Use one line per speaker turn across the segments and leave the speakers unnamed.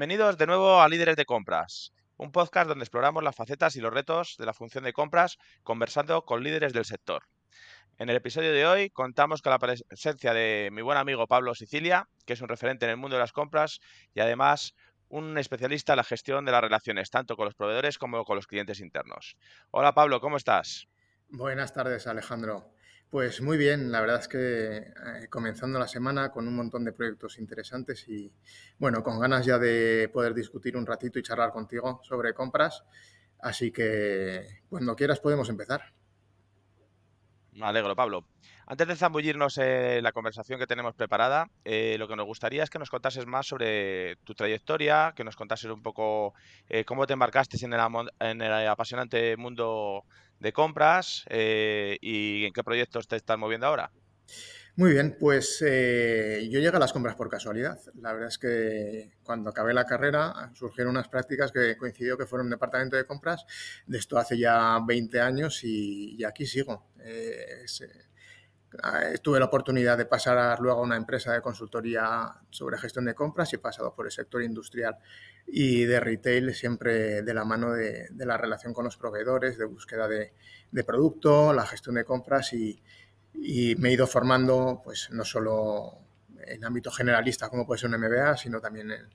Bienvenidos de nuevo a Líderes de Compras, un podcast donde exploramos las facetas y los retos de la función de compras conversando con líderes del sector. En el episodio de hoy contamos con la presencia de mi buen amigo Pablo Sicilia, que es un referente en el mundo de las compras y además un especialista en la gestión de las relaciones, tanto con los proveedores como con los clientes internos. Hola Pablo, ¿cómo estás?
Buenas tardes Alejandro. Pues muy bien, la verdad es que eh, comenzando la semana con un montón de proyectos interesantes y bueno, con ganas ya de poder discutir un ratito y charlar contigo sobre compras. Así que cuando quieras podemos empezar.
Me alegro, Pablo. Antes de zambullirnos en la conversación que tenemos preparada, eh, lo que nos gustaría es que nos contases más sobre tu trayectoria, que nos contases un poco eh, cómo te embarcaste en el, apasionante mundo de compras eh, y en qué proyectos te estás moviendo ahora.
Muy bien, pues yo llegué a las compras por casualidad. La verdad es que cuando acabé la carrera surgieron unas prácticas que coincidió que fueron un departamento de compras de esto hace ya 20 años y, aquí sigo. Eh, tuve la oportunidad de pasar luego a una empresa de consultoría sobre gestión de compras y he pasado por el sector industrial y de retail, siempre de la mano de, la relación con los proveedores, de búsqueda de, producto, la gestión de compras y, me he ido formando pues no solo en ámbito generalista como puede ser un MBA, sino también en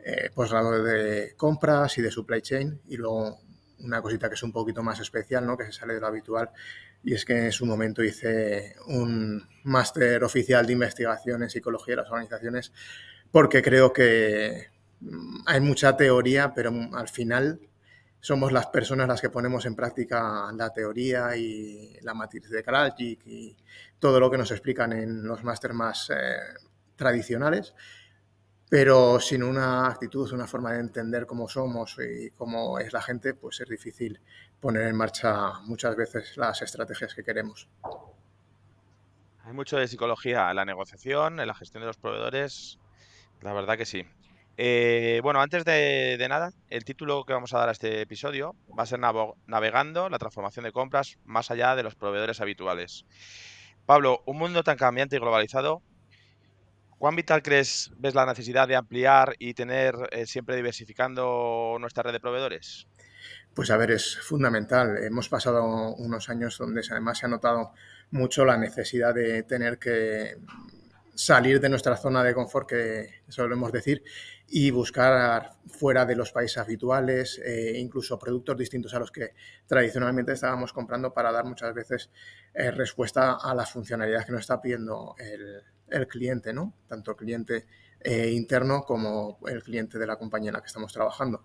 eh, posgrado de compras y de supply chain y luego una cosita que es un poquito más especial, ¿no? que se sale de lo habitual, y es que en su momento hice un máster oficial de investigación en psicología de las organizaciones porque creo que mm, hay mucha teoría, pero al final somos las personas las que ponemos en práctica la teoría y la matriz de Kraljic y todo lo que nos explican en los másteres más eh, tradicionales pero sin una actitud, una forma de entender cómo somos y cómo es la gente, pues es difícil poner en marcha muchas veces las estrategias que queremos.
Hay mucho de psicología en la negociación, en la gestión de los proveedores, la verdad que sí. Eh, bueno, antes de, nada, el título que vamos a dar a este episodio va a ser Navegando la transformación de compras más allá de los proveedores habituales. Pablo, un mundo tan cambiante y globalizado ¿Cuán vital crees, ves la necesidad de ampliar y tener eh, siempre diversificando nuestra red de proveedores?
Pues a ver, es fundamental. Hemos pasado unos años donde además se ha notado mucho la necesidad de tener que salir de nuestra zona de confort, que solemos decir, y buscar fuera de los países habituales, eh, incluso productos distintos a los que tradicionalmente estábamos comprando para dar muchas veces eh, respuesta a la funcionalidad que nos está pidiendo el, el cliente, ¿no? Tanto el cliente eh, interno como el cliente de la compañía en la que estamos trabajando.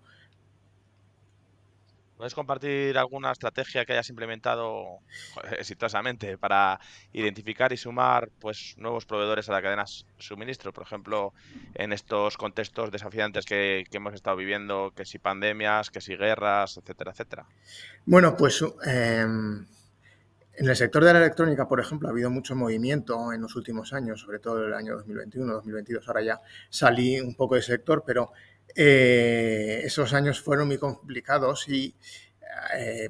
¿Puedes compartir alguna estrategia que hayas implementado exitosamente para identificar y sumar pues, nuevos proveedores a la cadena de suministro? Por ejemplo, en estos contextos desafiantes que, hemos estado viviendo, que si pandemias, que si guerras, etcétera, etcétera.
Bueno, pues em, en el sector de la electrónica, por ejemplo, ha habido mucho movimiento en los últimos años, sobre todo el año 2021, 2022. Ahora ya salí un poco del sector, pero eh, esos años fueron muy complicados y, eh,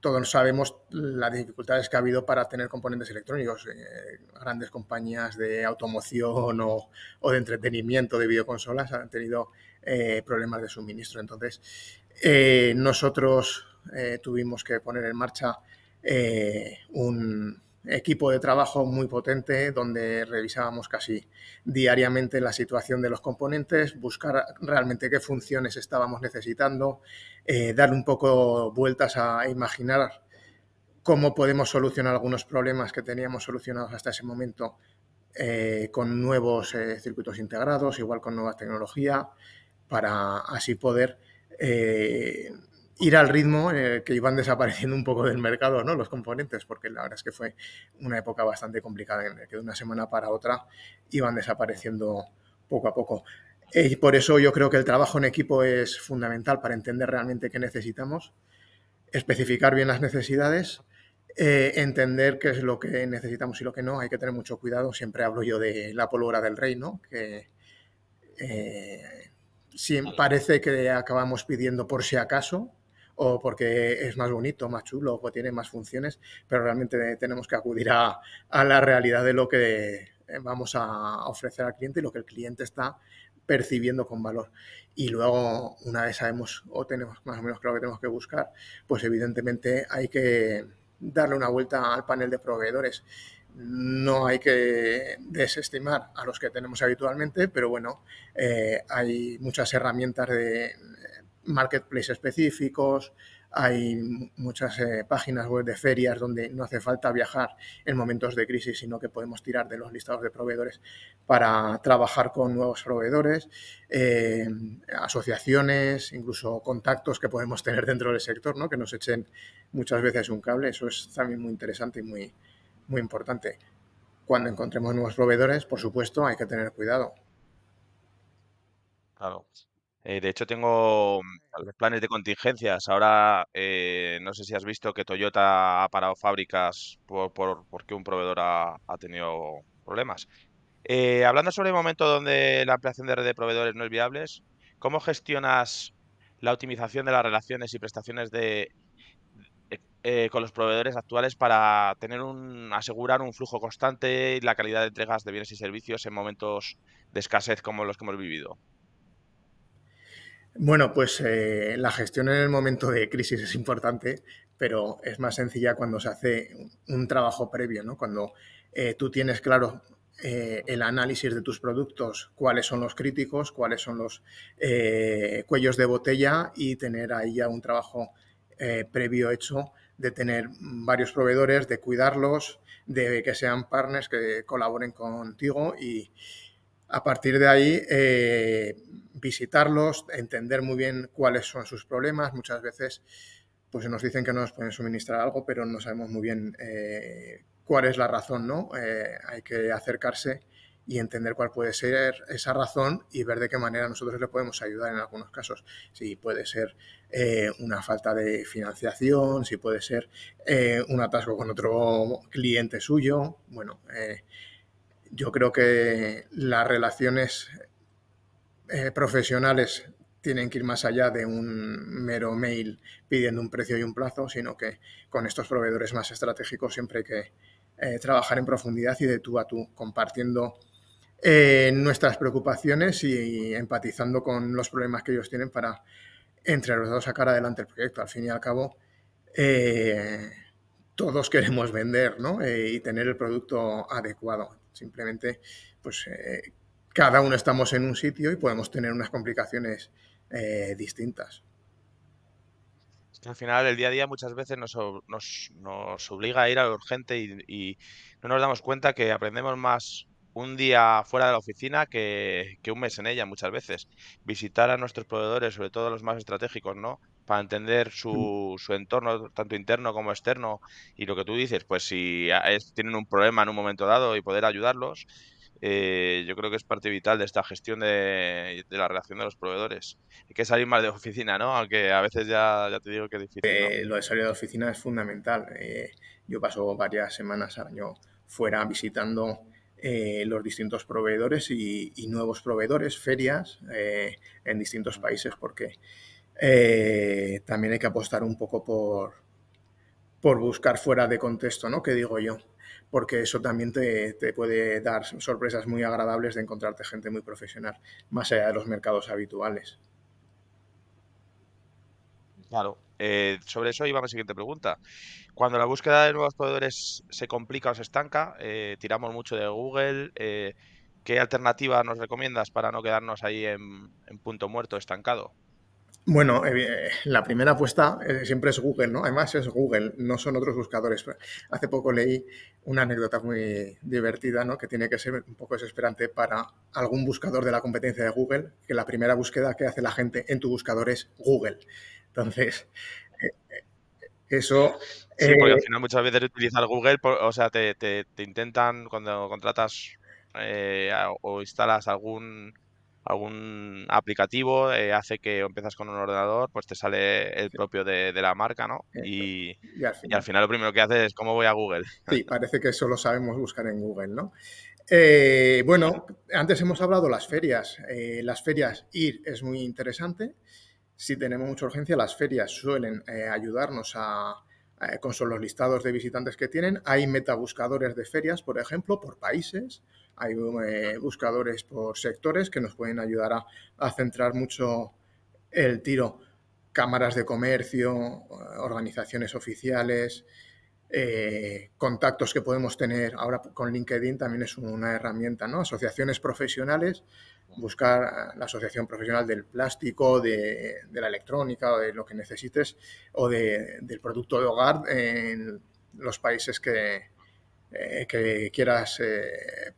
todos sabemos las dificultades que ha habido para tener componentes electrónicos. Eh, grandes compañías de automoción o, de entretenimiento de videoconsolas han tenido problemas de suministro. Entonces, nosotros tuvimos que poner en marcha eh, un equipo de trabajo muy potente donde revisábamos casi diariamente la situación de los componentes, buscar realmente qué funciones estábamos necesitando, eh, dar un poco vueltas a imaginar cómo podemos solucionar algunos problemas que teníamos solucionados hasta ese momento eh, con nuevos circuitos integrados, igual con nueva tecnología, para así poder ir al ritmo que iban desapareciendo un poco del mercado, ¿no? Los componentes, porque la verdad es que fue una época bastante complicada en la que de una semana para otra iban desapareciendo poco a poco. Y por eso yo creo que el trabajo en equipo es fundamental para entender realmente qué necesitamos, especificar bien las necesidades, eh, entender qué es lo que necesitamos y lo que no. Hay que tener mucho cuidado. Siempre hablo yo de la pólvora del rey, ¿no? Que eh, parece que acabamos pidiendo por si acaso, o porque es más bonito, más chulo, o tiene más funciones, pero realmente tenemos que acudir a, la realidad de lo que vamos a ofrecer al cliente y lo que el cliente está percibiendo con valor. Y luego, una vez sabemos o tenemos más o menos claro que tenemos que buscar, pues evidentemente hay que darle una vuelta al panel de proveedores. No hay que desestimar a los que tenemos habitualmente, pero bueno, eh, hay muchas herramientas de marketplace específicos, hay muchas eh, páginas web de ferias donde no hace falta viajar en momentos de crisis, sino que podemos tirar de los listados de proveedores para trabajar con nuevos proveedores, eh, asociaciones, incluso contactos que podemos tener dentro del sector, ¿no? que nos echen muchas veces un cable. Eso es también muy interesante y muy, muy importante. Cuando encontremos nuevos proveedores, por supuesto, hay que tener cuidado.
Claro. Eh, de hecho, tengo mm, los planes de contingencias. Ahora, eh, no sé si has visto que Toyota ha parado fábricas por, porque un proveedor ha, tenido problemas. Eh, hablando sobre el momento donde la ampliación de red de proveedores no es viable, ¿cómo gestionas la optimización de las relaciones y prestaciones de, con los proveedores actuales para tener un, asegurar un flujo constante y la calidad de entregas de bienes y servicios en momentos de escasez como los que hemos vivido?
Bueno, pues eh, la gestión en el momento de crisis es importante, pero es más sencilla cuando se hace un trabajo previo, ¿no? Cuando eh, tú tienes claro eh, el análisis de tus productos, cuáles son los críticos, cuáles son los cuellos de botella y tener ahí ya un trabajo previo hecho de tener varios proveedores, de cuidarlos, de que sean partners que colaboren contigo y, a partir de ahí, eh, visitarlos, entender muy bien cuáles son sus problemas. Muchas veces pues nos dicen que no nos pueden suministrar algo, pero no sabemos muy bien eh, cuál es la razón, ¿no? Eh, hay que acercarse y entender cuál puede ser esa razón y ver de qué manera nosotros le podemos ayudar en algunos casos. Si puede ser una falta de financiación, si puede ser un atasco con otro cliente suyo. Bueno, yo creo que las relaciones eh, profesionales tienen que ir más allá de un mero mail pidiendo un precio y un plazo, sino que con estos proveedores más estratégicos siempre hay que eh, trabajar en profundidad y de tú a tú, compartiendo eh, nuestras preocupaciones y empatizando con los problemas que ellos tienen para entre los dos sacar adelante el proyecto. Al fin y al cabo, todos queremos vender y tener el producto adecuado. Simplemente, pues eh, cada uno estamos en un sitio y podemos tener unas complicaciones eh, distintas.
Al final, el día a día muchas veces nos, nos, obliga a ir a lo urgente y, no nos damos cuenta que aprendemos más un día fuera de la oficina que, un mes en ella muchas veces. Visitar a nuestros proveedores, sobre todo los más estratégicos, ¿no? Para entender su, su entorno, tanto interno como externo, y lo que tú dices, pues si tienen un problema en un momento dado y poder ayudarlos, eh, yo creo que es parte vital de esta gestión de, la relación de los proveedores. Hay que salir más de oficina, ¿no? Aunque a veces ya, ya te digo que es difícil.
Eh, lo de salir de oficina es fundamental. Eh, yo paso varias semanas al año fuera visitando eh, los distintos proveedores y, nuevos proveedores, ferias eh, en distintos países, porque eh, también hay que apostar un poco por, por buscar fuera de contexto, ¿no? Que digo yo, porque eso también te, te, puede dar sorpresas muy agradables de encontrarte gente muy profesional, más allá de los mercados habituales.
Claro, eh, sobre eso iba mi siguiente pregunta. Cuando la búsqueda de nuevos proveedores se complica o se estanca, eh, tiramos mucho de Google. ¿Qué alternativa nos recomiendas para no quedarnos ahí en, punto muerto, estancado?
Bueno, la primera apuesta siempre es Google, ¿no? Además es Google, no son otros buscadores. Hace poco leí una anécdota muy divertida, ¿no? Que tiene que ser un poco desesperante para algún buscador de la competencia de Google, que la primera búsqueda que hace la gente en tu buscador es Google. Entonces, eh, eh, eso...
Sí, porque al eh, final muchas veces utilizar Google, o sea, te, intentan, cuando contratas o instalas algún algún aplicativo hace que empiezas con un ordenador, pues te sale el propio de, la marca, ¿no? Y, al final, lo primero que haces es cómo voy a Google.
Sí, parece que solo sabemos buscar en Google, ¿no? bueno, antes hemos hablado de las ferias. las ferias ir es muy interesante si tenemos mucha urgencia, las ferias suelen eh, ayudarnos a, eh, con los listados de visitantes que tienen. Hay metabuscadores de ferias, por ejemplo, por países. Hay eh, buscadores por sectores que nos pueden ayudar a, centrar mucho el tiro. Cámaras de comercio, organizaciones oficiales, eh, contactos que podemos tener ahora con LinkedIn también es una herramienta, ¿no? Asociaciones profesionales, buscar la asociación profesional del plástico, de, la electrónica o de lo que necesites o del producto de hogar en los países que, eh, que quieras eh,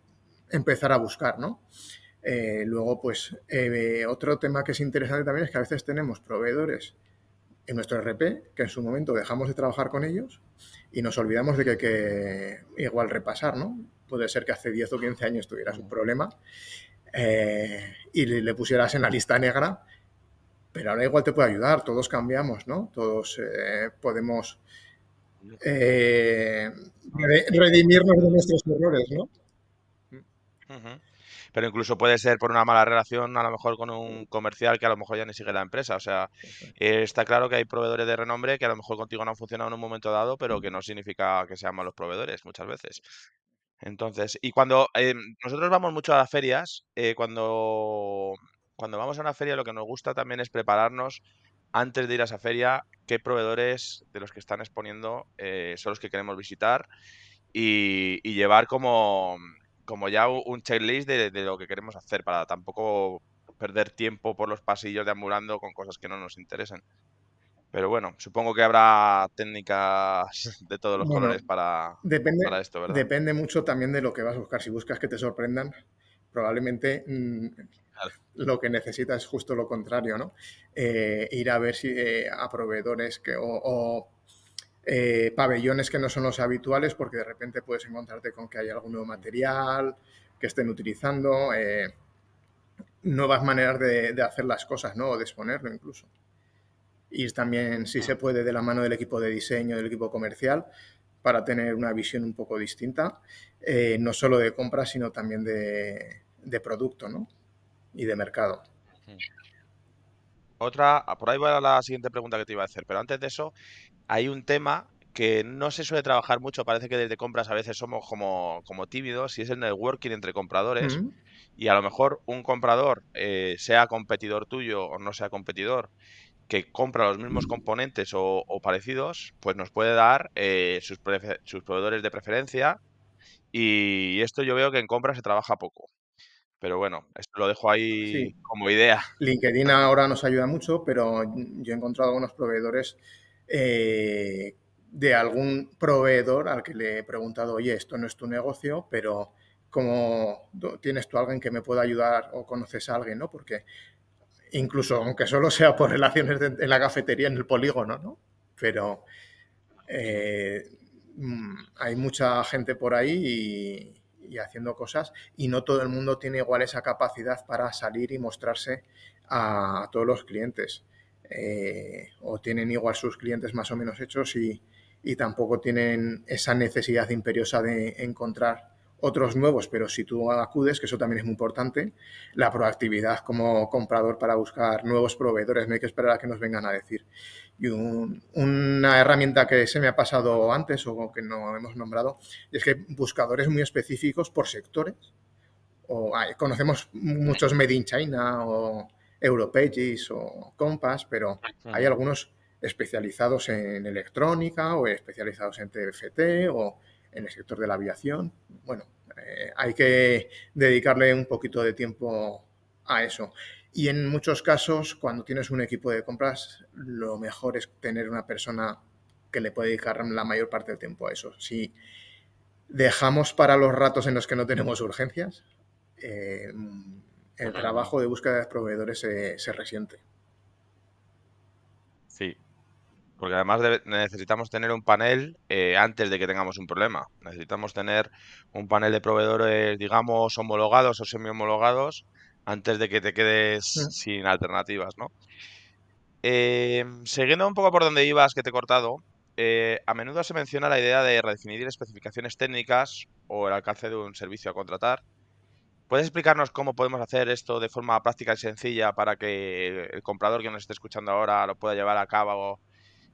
empezar a buscar, ¿no? luego, pues, otro tema que es interesante también es que a veces tenemos proveedores en nuestro RP que en su momento dejamos de trabajar con ellos y nos olvidamos de que, que igual repasar, ¿no? Puede ser que hace 10 o 15 años tuvieras un problema eh, y le, pusieras en la lista negra, pero ahora igual te puede ayudar, todos cambiamos, ¿no? Todos eh, podemos eh, redimirnos de nuestros errores, ¿no?
Pero incluso puede ser por una mala relación a lo mejor con un comercial que a lo mejor ya ni sigue la empresa. O sea, eh, está claro que hay proveedores de renombre que a lo mejor contigo no han funcionado en un momento dado, pero que no significa que sean malos proveedores muchas veces. Entonces, y cuando eh, nosotros vamos mucho a las ferias, eh, cuando, cuando vamos a una feria lo que nos gusta también es prepararnos antes de ir a esa feria qué proveedores de los que están exponiendo son los que queremos visitar y llevar como como ya un checklist de, lo que queremos hacer para tampoco perder tiempo por los pasillos deambulando con cosas que no nos interesen. Pero bueno, supongo que habrá técnicas de todos los colores para,
depende,
para esto, ¿verdad?
Depende mucho también de lo que vas a buscar. Si buscas que te sorprendan, probablemente mm, lo que necesitas es justo lo contrario, ¿no? Eh, ir a ver si eh, a proveedores que, o eh, pabellones que no son los habituales porque de repente puedes encontrarte con que hay algún nuevo material que estén utilizando, eh, nuevas maneras de, hacer las cosas, ¿no? O de exponerlo incluso. Y también, si se puede, de la mano del equipo de diseño, del equipo comercial, para tener una visión un poco distinta, eh, no solo de compra, sino también de, de producto, ¿no? Y de mercado.
Otra, por ahí va la siguiente pregunta que te iba a hacer, pero antes de eso, hay un tema que no se suele trabajar mucho, parece que desde compras a veces somos como, como tímidos, y es el networking entre compradores. Y a lo mejor un comprador, eh, sea competidor tuyo o no sea competidor, que compra los mismos componentes o, parecidos, pues nos puede dar eh, sus, sus, proveedores de preferencia. Y esto yo veo que en compras se trabaja poco. Pero bueno, esto lo dejo ahí como idea.
LinkedIn ahora nos ayuda mucho, pero yo he encontrado algunos proveedores eh, de algún proveedor al que le he preguntado, oye, esto no es tu negocio, pero ¿cómo tienes tú alguien que me pueda ayudar o conoces a alguien, ¿no? Porque incluso aunque solo sea por relaciones en la cafetería, en el polígono, ¿no? Pero eh, mm, hay mucha gente por ahí y, haciendo cosas y no todo el mundo tiene igual esa capacidad para salir y mostrarse a todos los clientes. Eh, o tienen igual sus clientes más o menos hechos y, tampoco tienen esa necesidad imperiosa de encontrar otros nuevos, pero si tú acudes, que eso también es muy importante, la proactividad como comprador para buscar nuevos proveedores, no hay que esperar a que nos vengan a decir. Y una herramienta que se me ha pasado antes o que no hemos nombrado, es que buscadores muy específicos por sectores, o conocemos muchos Made in China o Europages o Compass, pero hay algunos especializados en electrónica o especializados en TFT o en el sector de la aviación. Bueno, eh, hay que dedicarle un poquito de tiempo a eso. Y en muchos casos, cuando tienes un equipo de compras, lo mejor es tener una persona que le puede dedicar la mayor parte del tiempo a eso. Si dejamos para los ratos en los que no tenemos urgencias, eh, el trabajo de búsqueda de proveedores se, resiente.
Sí, porque además necesitamos tener un panel eh, antes de que tengamos un problema. Necesitamos tener un panel de proveedores, digamos, homologados o semi-homologados antes de que te quedes sin alternativas, ¿no? Eh, siguiendo un poco por donde ibas, que te he cortado, eh, a menudo se menciona la idea de redefinir especificaciones técnicas o el alcance de un servicio a contratar ¿Puedes explicarnos cómo podemos hacer esto de forma práctica y sencilla para que el comprador que nos esté escuchando ahora lo pueda llevar a cabo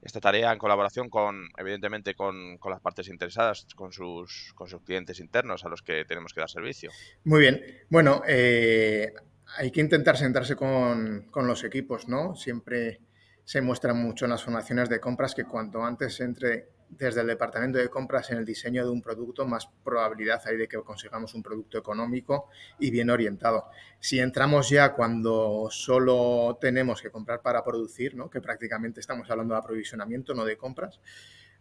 esta tarea en colaboración con, evidentemente, con, con, las partes interesadas, con sus, con sus clientes internos a los que tenemos que dar servicio.
Muy bien. Bueno, eh, hay que intentar sentarse con, con, los equipos, ¿no? Siempre se muestra mucho en las formaciones de compras que cuanto antes entre desde el departamento de compras en el diseño de un producto, más probabilidad hay de que consigamos un producto económico y bien orientado. Si entramos ya cuando solo tenemos que comprar para producir, ¿no? que prácticamente estamos hablando de aprovisionamiento, no de compras,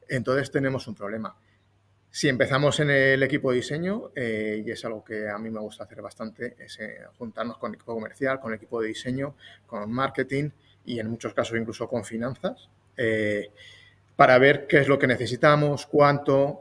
entonces tenemos un problema. Si empezamos en el equipo de diseño, eh, y es algo que a mí me gusta hacer bastante, es eh, juntarnos con el equipo comercial, con el equipo de diseño, con marketing y en muchos casos incluso con finanzas. Eh, para ver qué es lo que necesitamos, cuánto,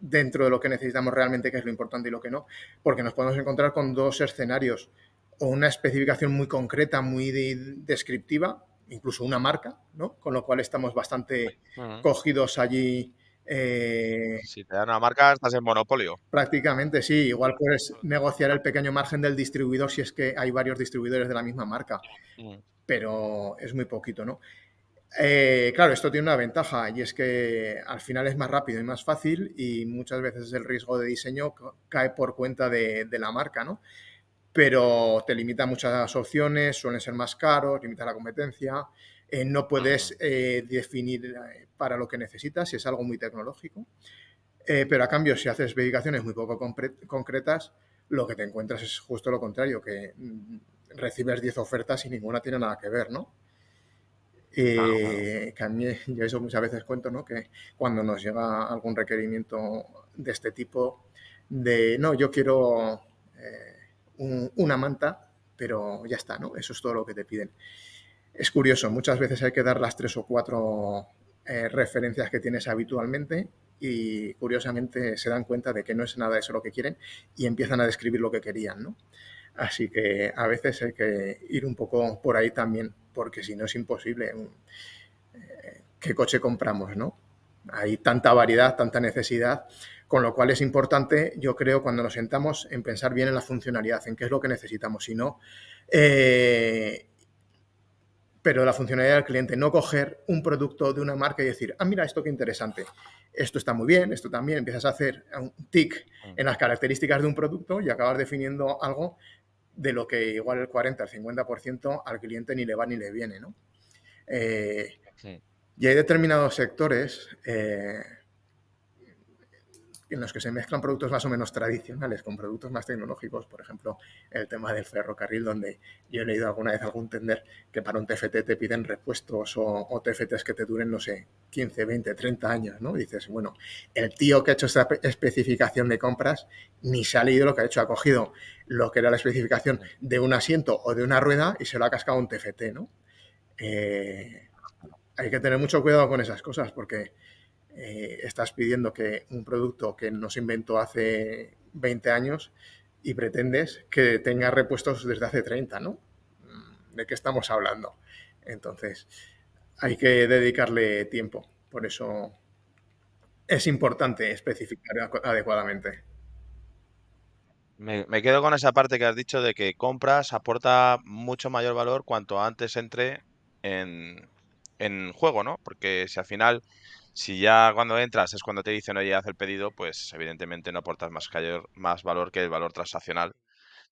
dentro de lo que necesitamos realmente, qué es lo importante y lo que no, porque nos podemos encontrar con dos escenarios, o una especificación muy concreta, muy descriptiva, incluso una marca, ¿no? Con lo cual estamos bastante cogidos allí.
Eh, si te dan una marca, estás en monopolio.
Prácticamente, sí. Igual puedes negociar el pequeño margen del distribuidor si es que hay varios distribuidores de la misma marca, pero es muy poquito, ¿no? Eh, claro, esto tiene una ventaja y es que al final es más rápido y más fácil y muchas veces el riesgo de diseño cae por cuenta de, la marca, ¿no? Pero te limita muchas opciones, suelen ser más caros, limita la competencia, eh, no puedes eh, definir para lo que necesitas si es algo muy tecnológico. pero a cambio, si haces verificaciones muy poco concretas, lo que te encuentras es justo lo contrario, que mm, recibes 10 ofertas y ninguna tiene nada que ver, ¿no? Eh, que a mí, yo eso muchas veces cuento, ¿no? Que cuando nos llega algún requerimiento de este tipo, de no, yo quiero eh, una manta, pero ya está, ¿no? Eso es todo lo que te piden. Es curioso, muchas veces hay que dar las tres o cuatro eh, referencias que tienes habitualmente y curiosamente se dan cuenta de que no es nada eso lo que quieren y empiezan a describir lo que querían, ¿no? Así que a veces hay que ir un poco por ahí también, porque si no es imposible. Eh, ¿Qué coche compramos, no? Hay tanta variedad, tanta necesidad, con lo cual es importante, yo creo, cuando nos sentamos, en pensar bien en la funcionalidad, en qué es lo que necesitamos. Si no, eh, pero la funcionalidad del cliente, no coger un producto de una marca y decir, ah, mira, esto qué interesante, esto está muy bien, esto también, empiezas a hacer un tic mm. en las características de un producto y acabas definiendo algo de lo que igual el 40, el 50% al cliente ni le va ni le viene, ¿no? Eh, y hay determinados sectores eh, en los que se mezclan productos más o menos tradicionales con productos más tecnológicos, por ejemplo, el tema del ferrocarril, donde yo he leído alguna vez algún tender que para un TFT te piden repuestos o, TFTs que te duren, no sé, 15, 20, 30 años, ¿no? dices, bueno, el tío que ha hecho esta especificación de compras ni se ha leído lo que ha hecho, ha cogido lo que era la especificación de un asiento o de una rueda y se lo ha cascado un TFT, ¿no? Eh, hay que tener mucho cuidado con esas cosas porque eh, estás pidiendo que un producto que no se inventó hace 20 años y pretendes que tenga repuestos desde hace 30, ¿no? Mm, ¿De qué estamos hablando? Entonces, hay que dedicarle tiempo. Por eso es importante especificar adecuadamente.
Me, quedo con esa parte que has dicho de que compras aporta mucho mayor valor cuanto antes entre en, en juego, ¿no? Porque si al final si ya cuando entras es cuando te dicen, oye, haz el pedido, pues evidentemente no aportas más, más valor que el valor transaccional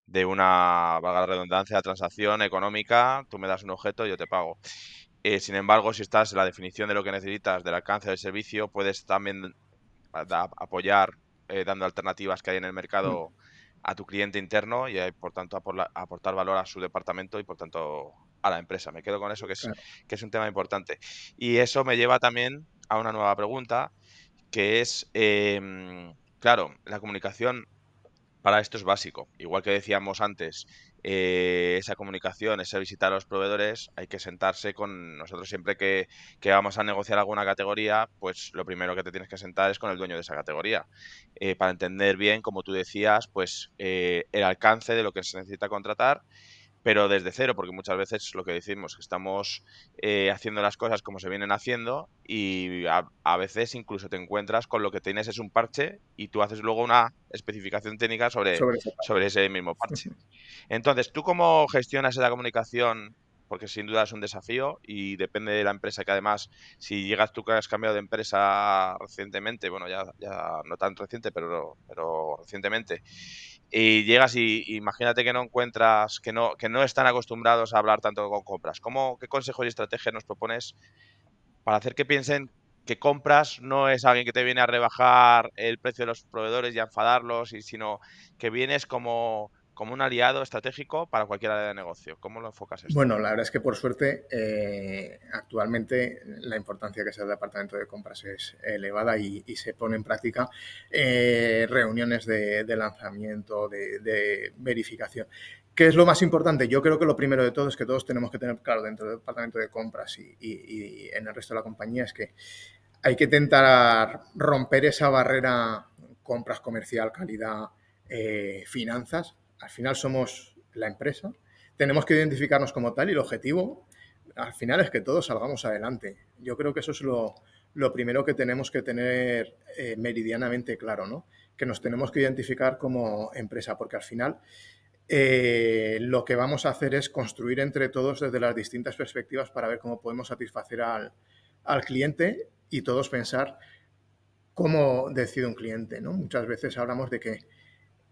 de una, valga la redundancia, transacción económica, tú me das un objeto, yo te pago. Eh, sin embargo, si estás en la definición de lo que necesitas, del alcance del servicio, puedes también apoyar eh, dando alternativas que hay en el mercado mm. a tu cliente interno y, por tanto, aportar valor a su departamento y, por tanto, a la empresa. Me quedo con eso, que es, que es un tema importante. Y eso me lleva también a una nueva pregunta, que es, em, claro, la comunicación para esto es básico. Igual que decíamos antes, eh, esa comunicación, esa visita a los proveedores, hay que sentarse con nosotros siempre que, vamos a negociar alguna categoría, pues lo primero que te tienes que sentar es con el dueño de esa categoría, eh, para entender bien, como tú decías, pues eh, el alcance de lo que se necesita contratar pero desde cero, porque muchas veces lo que decimos, que estamos eh, haciendo las cosas como se vienen haciendo y a, veces incluso te encuentras con lo que tienes es un parche y tú haces luego una especificación técnica sobre, sobre, ese mismo parche. Entonces, ¿tú cómo gestionas esa comunicación porque sin duda es un desafío y depende de la empresa que además, si llegas tú que has cambiado de empresa recientemente, bueno, ya, ya no tan reciente, pero, pero recientemente, y llegas y, imagínate que no encuentras, que no, que no están acostumbrados a hablar tanto con compras. ¿Cómo, ¿Qué consejos y estrategias nos propones para hacer que piensen que compras no es alguien que te viene a rebajar el precio de los proveedores y a enfadarlos, y, sino que vienes como, como un aliado estratégico para cualquier área de negocio. ¿Cómo lo enfocas esto?
Bueno, la verdad es que por suerte eh, actualmente la importancia que se da el departamento de compras es elevada y, se pone en práctica eh, reuniones de, lanzamiento, de, verificación. ¿Qué es lo más importante? Yo creo que lo primero de todo es que todos tenemos que tener claro dentro del departamento de compras y, y en el resto de la compañía es que hay que intentar romper esa barrera compras comercial, calidad, eh, finanzas. Al final somos la empresa. Tenemos que identificarnos como tal y el objetivo al final es que todos salgamos adelante. Yo creo que eso es lo, primero que tenemos que tener eh, meridianamente claro, ¿no? Que nos tenemos que identificar como empresa, porque al final eh, lo que vamos a hacer es construir entre todos desde las distintas perspectivas para ver cómo podemos satisfacer al, al cliente y todos pensar cómo decide un cliente. ¿no? Muchas veces hablamos de que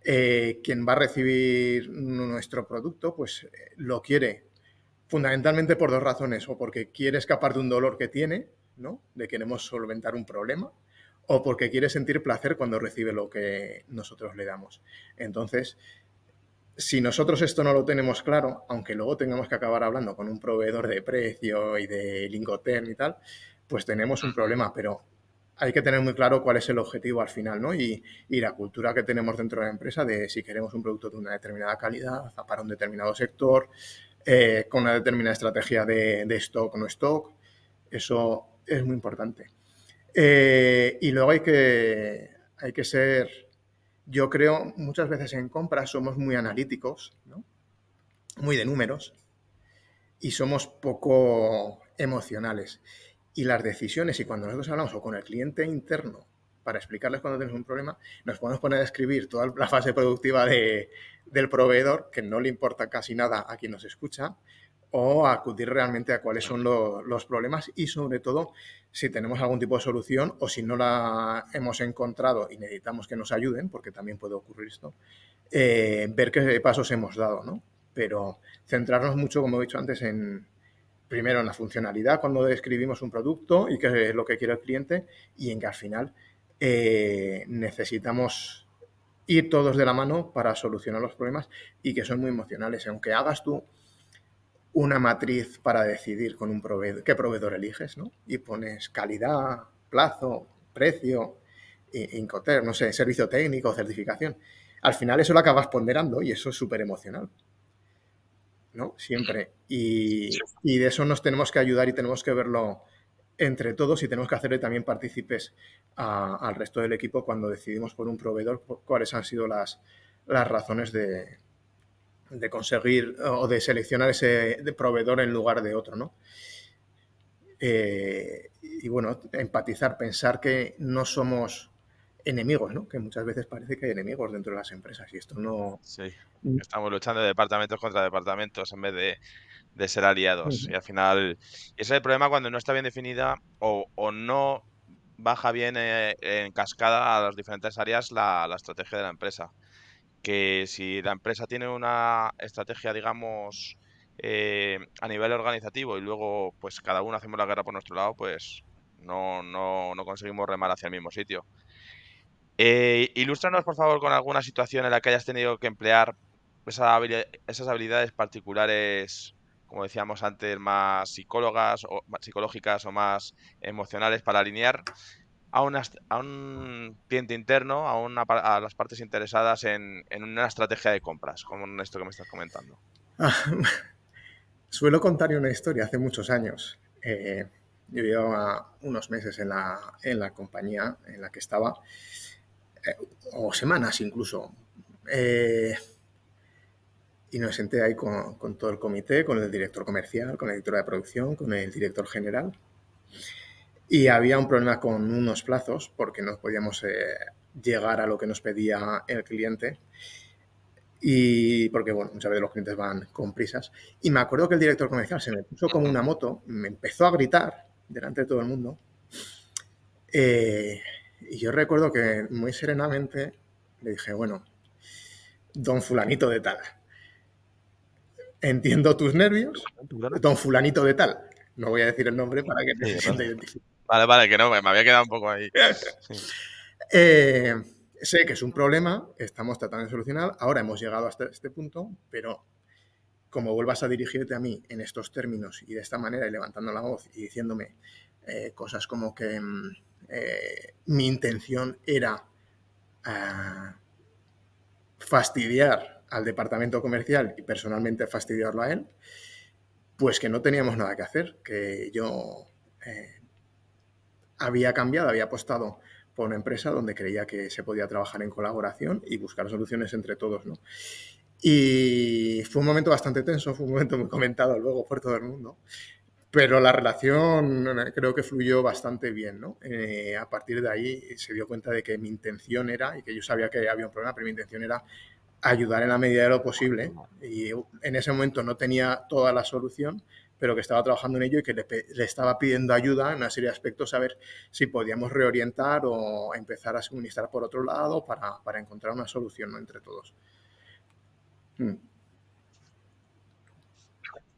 eh, quien va a recibir nuestro producto, pues eh, lo quiere fundamentalmente por dos razones, o porque quiere escapar de un dolor que tiene, ¿no? de queremos solventar un problema, o porque quiere sentir placer cuando recibe lo que nosotros le damos. Entonces, si nosotros esto no lo tenemos claro, aunque luego tengamos que acabar hablando con un proveedor de precio y de Lingoterm y tal, pues tenemos un problema, pero hay que tener muy claro cuál es el objetivo al final, ¿no? Y, la cultura que tenemos dentro de la empresa de si queremos un producto de una determinada calidad, para un determinado sector, eh, con una determinada estrategia de, stock o no stock, eso es muy importante. Eh, y luego hay que, hay que ser, yo creo, muchas veces en compras somos muy analíticos. Muy de números y somos poco emocionales y las decisiones, y cuando nosotros hablamos o con el cliente interno para explicarles cuando tenemos un problema, nos podemos poner a escribir toda la fase productiva de, del proveedor, que no le importa casi nada a quien nos escucha, o acudir realmente a cuáles son los problemas y sobre todo si tenemos algún tipo de solución o si no la hemos encontrado y necesitamos que nos ayuden, porque también puede ocurrir esto, eh, ver qué pasos hemos dado, ¿no? Pero centrarnos mucho, como he dicho antes, en, primero en la funcionalidad cuando describimos un producto y qué es lo que quiere el cliente y en que al final eh, necesitamos ir todos de la mano para solucionar los problemas y que son muy emocionales. Aunque hagas tú una matriz para decidir con un proveedor, qué proveedor eliges, ¿no? Y pones calidad, plazo, precio, Incoter, no sé, servicio técnico, certificación. Al final eso lo acabas ponderando y eso es súper emocional. ¿No? Siempre. Y, de eso nos tenemos que ayudar y tenemos que verlo entre todos y tenemos que hacerle también partícipes al resto del equipo cuando decidimos por un proveedor cuáles han sido las, las razones de, de conseguir o de seleccionar ese proveedor en lugar de otro, ¿no? Eh, y bueno, empatizar, pensar que no somos enemigos, ¿no? Que muchas veces parece que hay enemigos dentro de las empresas y esto no...
Sí, mm. estamos luchando de departamentos contra departamentos en vez de, ser aliados. Y al final, ese es el problema cuando no está bien definida o, no baja bien eh, en cascada a las diferentes áreas la, estrategia de la empresa. Que si la empresa tiene una estrategia, digamos, eh, a nivel organizativo y luego pues cada uno hacemos la guerra por nuestro lado, pues no, no, no conseguimos remar hacia el mismo sitio. Eh, ilústranos, por favor, con alguna situación en la que hayas tenido que emplear esas habilidades particulares, como decíamos antes, más psicólogas o psicológicas o más emocionales para alinear a, a un cliente interno, a, a las partes interesadas en, una estrategia de compras, como en esto que me estás comentando.
suelo contar una historia hace muchos años. Eh, yo llevaba unos meses en la, en la compañía en la que estaba o semanas incluso. Eh, y nos senté ahí con, todo el comité, con el director comercial, con la directora de producción, con el director general. Y había un problema con unos plazos porque no podíamos eh, llegar a lo que nos pedía el cliente. Y porque, bueno, muchas veces los clientes van con prisas. Y me acuerdo que el director comercial se me puso como una moto, me empezó a gritar delante de todo el mundo. Eh, y yo recuerdo que muy serenamente le dije, bueno, don fulanito de tal, entiendo tus nervios, don fulanito de tal. No voy a decir el nombre para que te se sienta
Vale, vale, que no, me había quedado un poco ahí.
Eh, sé que es un problema, estamos tratando de solucionar, ahora hemos llegado hasta este punto, pero como vuelvas a dirigirte a mí en estos términos y de esta manera y levantando la voz y diciéndome eh, cosas como que mm, eh, mi intención era ah, fastidiar al departamento comercial y personalmente fastidiarlo a él, pues que no teníamos nada que hacer, que yo eh, había cambiado, había apostado por una empresa donde creía que se podía trabajar en colaboración y buscar soluciones entre todos, ¿no? Y fue un momento bastante tenso, fue un momento muy comentado luego por todo el mundo, pero la relación creo que fluyó bastante bien, ¿no? Eh, a partir de ahí se dio cuenta de que mi intención era, y que yo sabía que había un problema, pero mi intención era ayudar en la medida de lo posible. Y en ese momento no tenía toda la solución, pero que estaba trabajando en ello y que le, estaba pidiendo ayuda en una serie de aspectos a ver si podíamos reorientar o empezar a suministrar por otro lado para, para encontrar una solución ¿no? entre todos.
Mm.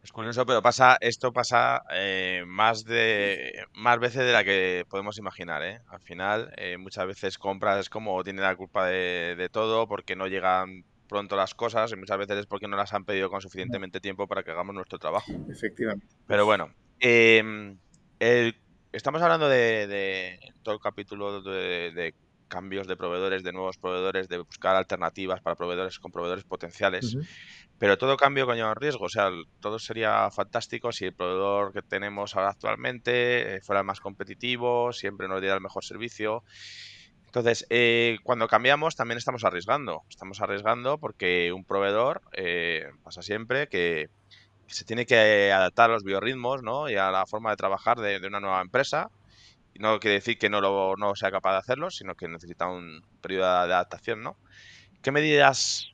Es curioso, pero pasa, esto pasa eh, más de más veces de la que podemos imaginar, ¿eh? Al final, eh, muchas veces compras como tiene la culpa de, de, todo porque no llegan pronto las cosas y muchas veces es porque no las han pedido con suficientemente tiempo para que hagamos nuestro trabajo.
Efectivamente.
Pero bueno, em, estamos hablando de, todo el capítulo de, cambios de proveedores, de nuevos proveedores, de buscar alternativas para proveedores con proveedores potenciales. Pero todo cambio conlleva riesgo. O sea, todo sería fantástico si el proveedor que tenemos ahora actualmente eh, fuera más competitivo, siempre nos diera el mejor servicio. Entonces, eh, cuando cambiamos también estamos arriesgando. Estamos arriesgando porque un proveedor eh, pasa siempre que se tiene que adaptar a los biorritmos ¿no? y a la forma de trabajar de, una nueva empresa. No quiere decir que no, lo, sea capaz de hacerlo, sino que necesita un periodo de adaptación. ¿no? ¿Qué medidas,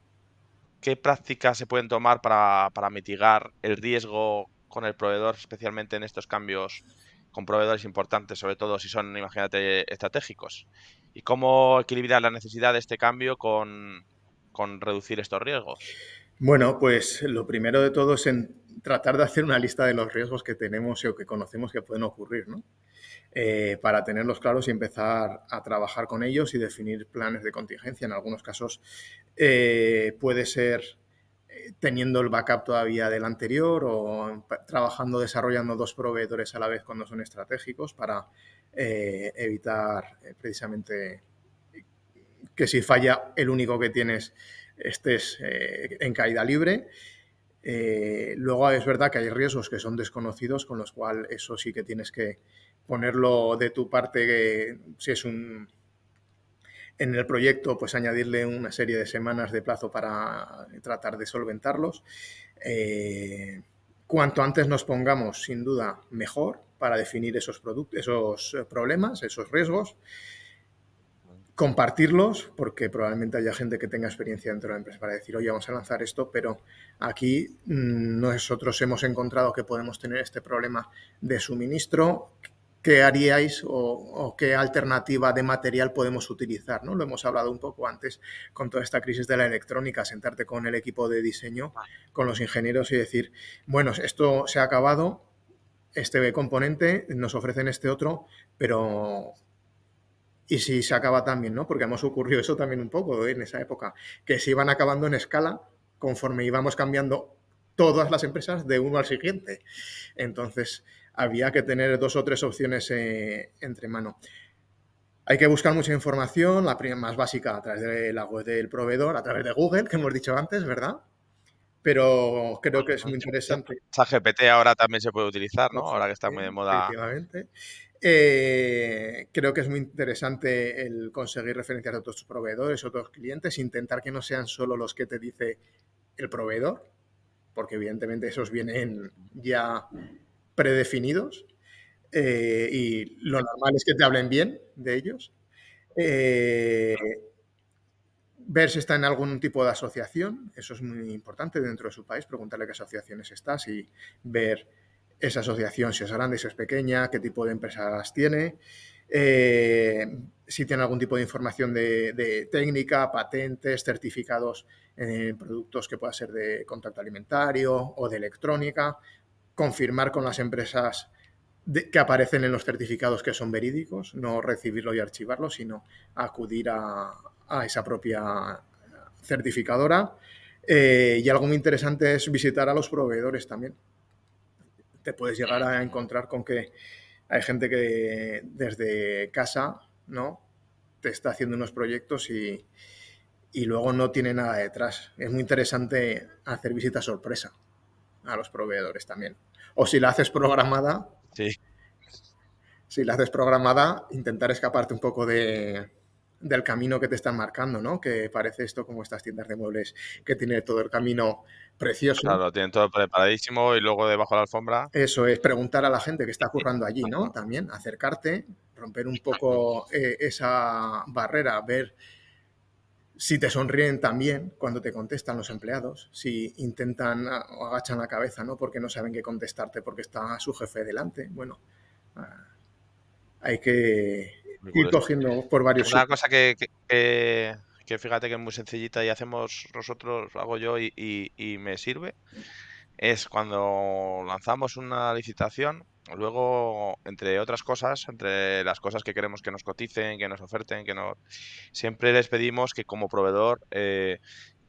qué prácticas se pueden tomar para, mitigar el riesgo con el proveedor, especialmente en estos cambios con proveedores importantes, sobre todo si son, imagínate, estratégicos? ¿Y cómo equilibrar la necesidad de este cambio con, reducir estos riesgos?
Bueno, pues lo primero de todo es tratar de hacer una lista de los riesgos que tenemos o que conocemos que pueden ocurrir, ¿no? Eh, para tenerlos claros y empezar a trabajar con ellos y definir planes de contingencia. En algunos casos eh, puede ser teniendo el backup todavía del anterior o trabajando, desarrollando dos proveedores a la vez cuando son estratégicos para eh, evitar eh, precisamente que si falla el único que tienes estés eh, en caída libre. Luego es verdad que hay riesgos que son desconocidos, con los cuales eso sí que tienes que ponerlo de tu parte, si es un, en el proyecto, pues añadirle una serie de semanas de plazo para tratar de solventarlos. Eh, cuanto antes nos pongamos, sin duda, mejor para definir esos, esos eh, problemas, esos riesgos, compartirlos, porque probablemente haya gente que tenga experiencia dentro de la empresa para decir, oye, vamos a lanzar esto, pero aquí mm, nosotros hemos encontrado que podemos tener este problema de suministro, qué haríais o, qué alternativa de material podemos utilizar. ¿no? Lo hemos hablado un poco antes con toda esta crisis de la electrónica, sentarte con el equipo de diseño, con los ingenieros y decir, bueno, esto se ha acabado, este componente, nos ofrecen este otro, pero y si se acaba también, ¿no? Porque hemos ocurrido eso también un poco en esa época, que se iban acabando en escala conforme íbamos cambiando todas las empresas de uno al siguiente. Entonces, había que tener dos o tres opciones eh, entre mano. Hay que buscar mucha información, la más básica a través de la web del proveedor, a través de Google, que hemos dicho antes, ¿verdad? Pero creo que es muy interesante.
GPT ahora también se puede utilizar, ¿no? Ahora que está muy de moda.
Efectivamente. Eh, creo que es muy interesante el conseguir referencias de otros proveedores, otros clientes, intentar que no sean solo los que te dice el proveedor, porque evidentemente esos vienen ya predefinidos eh, y lo normal es que te hablen bien de ellos. Eh, ver si está en algún tipo de asociación, eso es muy importante dentro de su país, preguntarle qué asociaciones está, y ver esa asociación, si es grande, si es pequeña, qué tipo de empresas tiene, eh, si tiene algún tipo de información de, técnica, patentes, certificados en productos que pueda ser de contacto alimentario o de electrónica, confirmar con las empresas que aparecen en los certificados que son verídicos, no recibirlo y archivarlo, sino acudir a, esa propia certificadora. Eh, y algo muy interesante es visitar a los proveedores también. Te puedes llegar a encontrar con que hay gente que desde casa, ¿no? Te está haciendo unos proyectos y, y luego no tiene nada detrás. Es muy interesante hacer visita sorpresa a los proveedores también. O si la haces programada,
sí.
si la haces programada, intentar escaparte un poco de, del camino que te están marcando, ¿no? Que parece esto como estas tiendas de muebles que tiene todo el camino precioso.
Claro, tienen todo preparadísimo y luego debajo de la alfombra.
Eso es, preguntar a la gente que está currando allí, ¿no? También acercarte, romper un poco eh, esa barrera, ver si te sonríen también cuando te contestan los empleados, si intentan o agachan la cabeza, ¿no? Porque no saben qué contestarte porque está su jefe delante. Bueno, ah, hay que ir cogiendo por varios.
Una cosa que, que, fíjate que es muy sencillita y hacemos nosotros, hago yo y, y, me sirve, es cuando lanzamos una licitación, luego, entre otras cosas, entre las cosas que queremos que nos coticen, que nos oferten, que no, siempre les pedimos que como proveedor eh,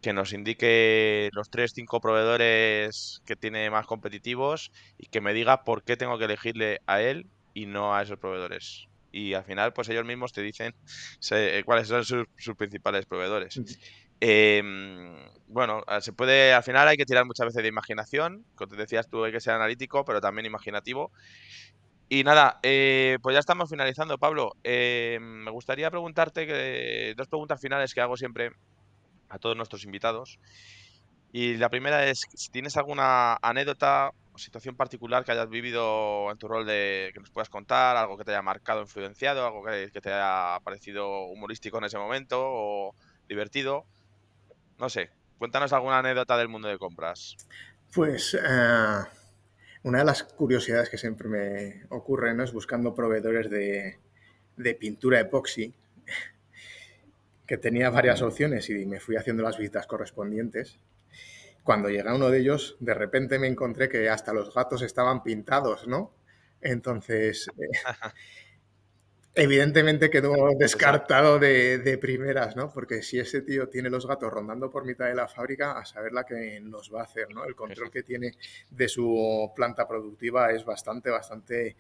que nos indique los tres, cinco proveedores que tiene más competitivos y que me diga por qué tengo que elegirle a él y no a esos proveedores y al final pues ellos mismos te dicen eh, cuáles son sus, principales proveedores. Em, bueno, ah, se puede, al final hay que tirar muchas veces de imaginación, como te decías tú hay que ser analítico, pero también imaginativo. Y nada, eh, pues ya estamos finalizando, Pablo. Em, me gustaría preguntarte que, dos preguntas finales que hago siempre a todos nuestros invitados. Y la primera es si tienes alguna anécdota situación particular que hayas vivido en tu rol de que nos puedas contar, algo que te haya marcado, influenciado, algo que, te haya parecido humorístico en ese momento o divertido. No sé, cuéntanos alguna anécdota del mundo de compras.
Pues eh, una de las curiosidades que siempre me ocurre es buscando proveedores de, de pintura epoxi, que tenía varias opciones y me fui haciendo las visitas correspondientes cuando llegué a uno de ellos, de repente me encontré que hasta los gatos estaban pintados, ¿no? Entonces, eh, evidentemente quedó descartado de, primeras, ¿no? Porque si ese tío tiene los gatos rondando por mitad de la fábrica, a saber la que nos va a hacer, ¿no? El control que tiene de su planta productiva es bastante, bastante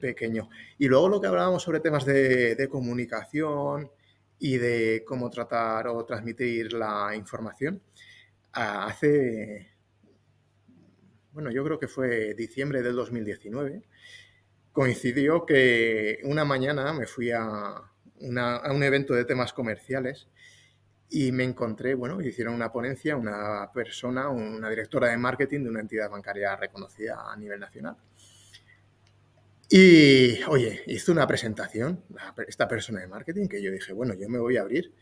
pequeño. Y luego lo que hablábamos sobre temas de, de comunicación y de cómo tratar o transmitir la información hace, bueno, yo creo que fue diciembre del 2019, coincidió que una mañana me fui a, un evento de temas comerciales y me encontré, bueno, hicieron una ponencia, una persona, una directora de marketing de una entidad bancaria reconocida a nivel nacional. Y, oye, hizo una presentación, esta persona de marketing, que yo dije, bueno, yo me voy a abrir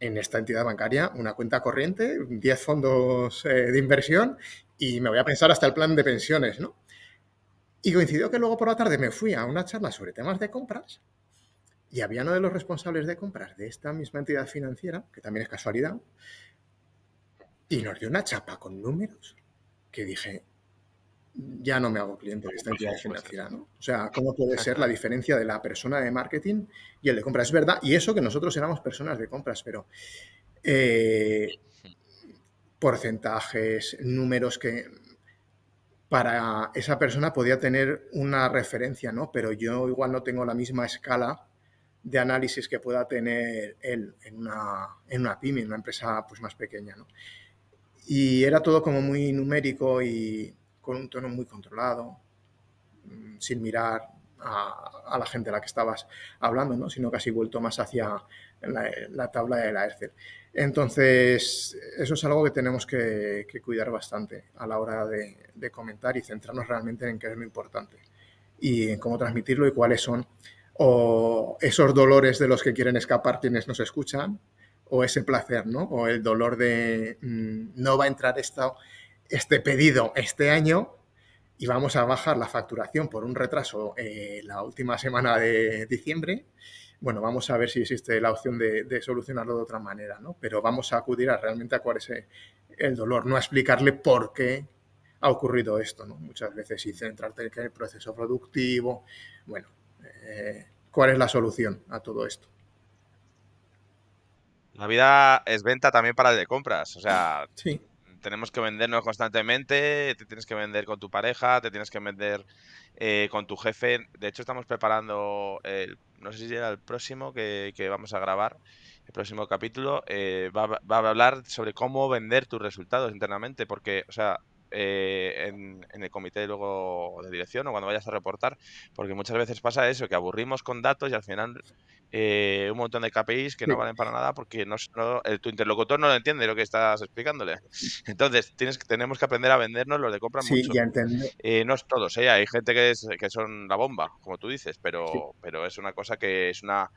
en esta entidad bancaria una cuenta corriente, 10 fondos eh, de inversión y me voy a pensar hasta el plan de pensiones, ¿no? Y coincidió que luego por la tarde me fui a una charla sobre temas de compras y había uno de los responsables de compras de esta misma entidad financiera, que también es casualidad, y nos dio una chapa con números que dije, ya no me hago cliente de esta entidad financiera, ¿no? O sea, ¿cómo puede ser la diferencia de la persona de marketing y el de compras? Es verdad, y eso que nosotros éramos personas de compras, pero eh, porcentajes, números que para esa persona podía tener una referencia, ¿no? Pero yo igual no tengo la misma escala de análisis que pueda tener él en una, en una pyme, en una empresa pues, más pequeña, ¿no? Y era todo como muy numérico y con un tono muy controlado, mm, sin mirar a, la gente a la que estabas hablando, ¿no? sino casi vuelto más hacia la, tabla de la Excel. Entonces, eso es algo que tenemos que, cuidar bastante a la hora de, comentar y centrarnos realmente en qué es lo importante y en cómo transmitirlo y cuáles son o esos dolores de los que quieren escapar quienes nos escuchan o ese placer, ¿no? O el dolor de mm, no va a entrar esto, este pedido este año y vamos a bajar la facturación por un retraso eh, la última semana de diciembre. Bueno, vamos a ver si existe la opción de, solucionarlo de otra manera, ¿no? Pero vamos a acudir a realmente a cuál es el dolor, no a explicarle por qué ha ocurrido esto, ¿no? Muchas veces y centrarte en el proceso productivo, bueno, eh, ¿cuál es la solución a todo esto?
La vida es venta también para el de compras, o sea, tenemos que vendernos constantemente, te tienes que vender con tu pareja, te tienes que vender eh, con tu jefe. De hecho, estamos preparando, el, no sé si era el próximo que, vamos a grabar, el próximo capítulo, eh, va, va, a hablar sobre cómo vender tus resultados internamente, porque, o sea, eh, en, el comité luego de dirección o cuando vayas a reportar, porque muchas veces pasa eso, que aburrimos con datos y al final eh, un montón de KPIs que no valen para nada porque no, tu interlocutor no lo entiende lo que estás explicándole. Entonces, tienes, tenemos que aprender a vendernos los de compra
sí,
mucho.
Eh,
no es todos, hay gente que, es, que son la bomba, como tú dices, pero, pero es una cosa que es una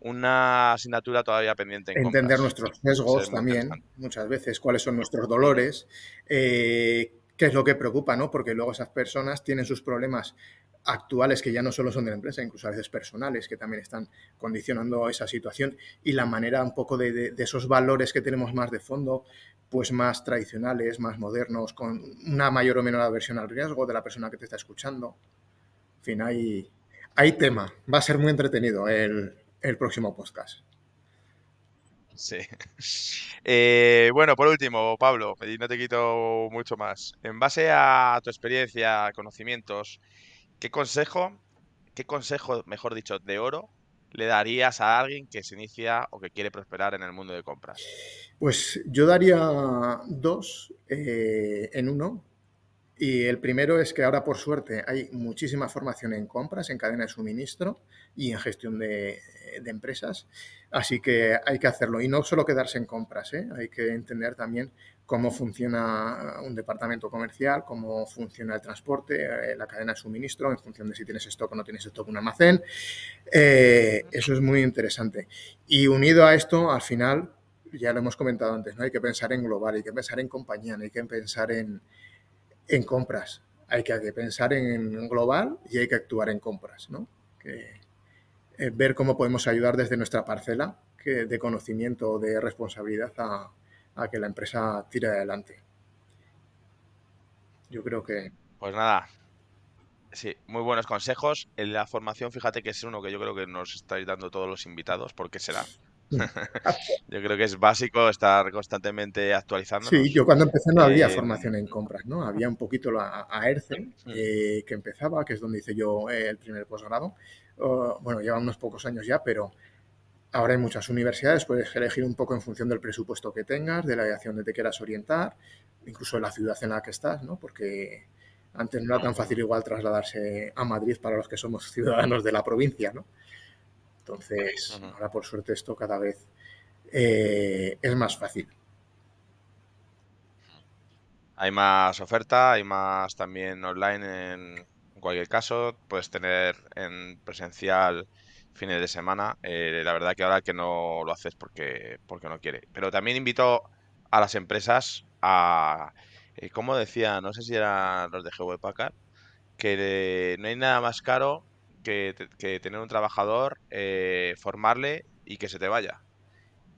una asignatura todavía pendiente. En
Entender nuestros sesgos también, muchas veces, cuáles son nuestros dolores, eh, qué es lo que preocupa, ¿no? Porque luego esas personas tienen sus problemas actuales que ya no solo son de la empresa, incluso a veces personales, que también están condicionando esa situación y la manera un poco de, esos valores que tenemos más de fondo, pues más tradicionales, más modernos, con una mayor o menor aversión al riesgo de la persona que te está escuchando. En fin, hay, hay tema. Va a ser muy entretenido el, el próximo podcast.
Sí. Eh, bueno, por último, Pablo, y no te quito mucho más. En base a tu experiencia, conocimientos, ¿qué consejo, qué consejo, mejor dicho, de oro, le darías a alguien que se inicia o que quiere prosperar en el mundo de compras?
Pues yo daría dos eh, en uno. Y el primero es que ahora, por suerte, hay muchísima formación en compras, en cadena de suministro y en gestión de, empresas. Así que hay que hacerlo. Y no solo quedarse en compras, ¿eh? hay que entender también cómo funciona un departamento comercial, cómo funciona el transporte, eh, la cadena de suministro, en función de si tienes stock o no tienes stock un almacén. Eh, eso es muy interesante. Y unido a esto, al final, ya lo hemos comentado antes, ¿no? hay que pensar en global, hay que pensar en compañía, hay que pensar en en compras. Hay que, pensar en global y hay que actuar en compras, ¿no? Eh, ver cómo podemos ayudar desde nuestra parcela de conocimiento, de responsabilidad a, que la empresa tire adelante. Yo creo que...
Pues nada, Sí, muy buenos consejos. En la formación, fíjate que es uno que yo creo que nos estáis dando todos los invitados, porque será. Yo creo que es básico estar constantemente actualizando.
Sí, yo cuando empecé no había eh, formación en compras, ¿no? Había un poquito la AERCE mm. eh, que empezaba, que es donde hice yo eh, el primer posgrado. bueno, lleva unos pocos años ya, pero ahora hay muchas universidades, puedes elegir un poco en función del presupuesto que tengas, de la dirección donde te quieras orientar, incluso de la ciudad en la que estás, ¿no? Porque antes no era tan fácil igual trasladarse a Madrid para los que somos ciudadanos de la provincia, ¿no? Entonces, ahora por suerte esto cada vez eh, es más fácil.
Hay más oferta, hay más también online en, cualquier caso. Puedes tener en presencial fines de semana. Eh, la verdad que ahora que no lo haces porque, porque no quiere. Pero también invito a las empresas a, eh, como decía, no sé si eran los de GW Packard, que no hay nada más caro que, tener un trabajador, eh, formarle y que se te vaya.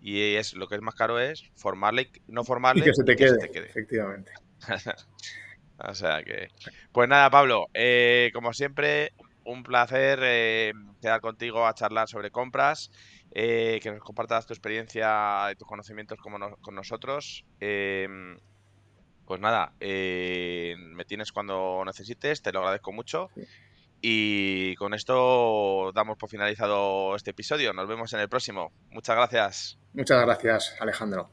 Y es lo que es más caro es formarle, no formarle
y que se te, quede, Efectivamente.
o sea que. Pues nada, Pablo, eh, como siempre, un placer eh, quedar contigo a charlar sobre compras. que nos compartas tu experiencia y tus conocimientos con nosotros. pues nada, me tienes cuando necesites, te lo agradezco mucho. Y con esto damos por finalizado este episodio. Nos vemos en el próximo. Muchas gracias.
Muchas gracias, Alejandro.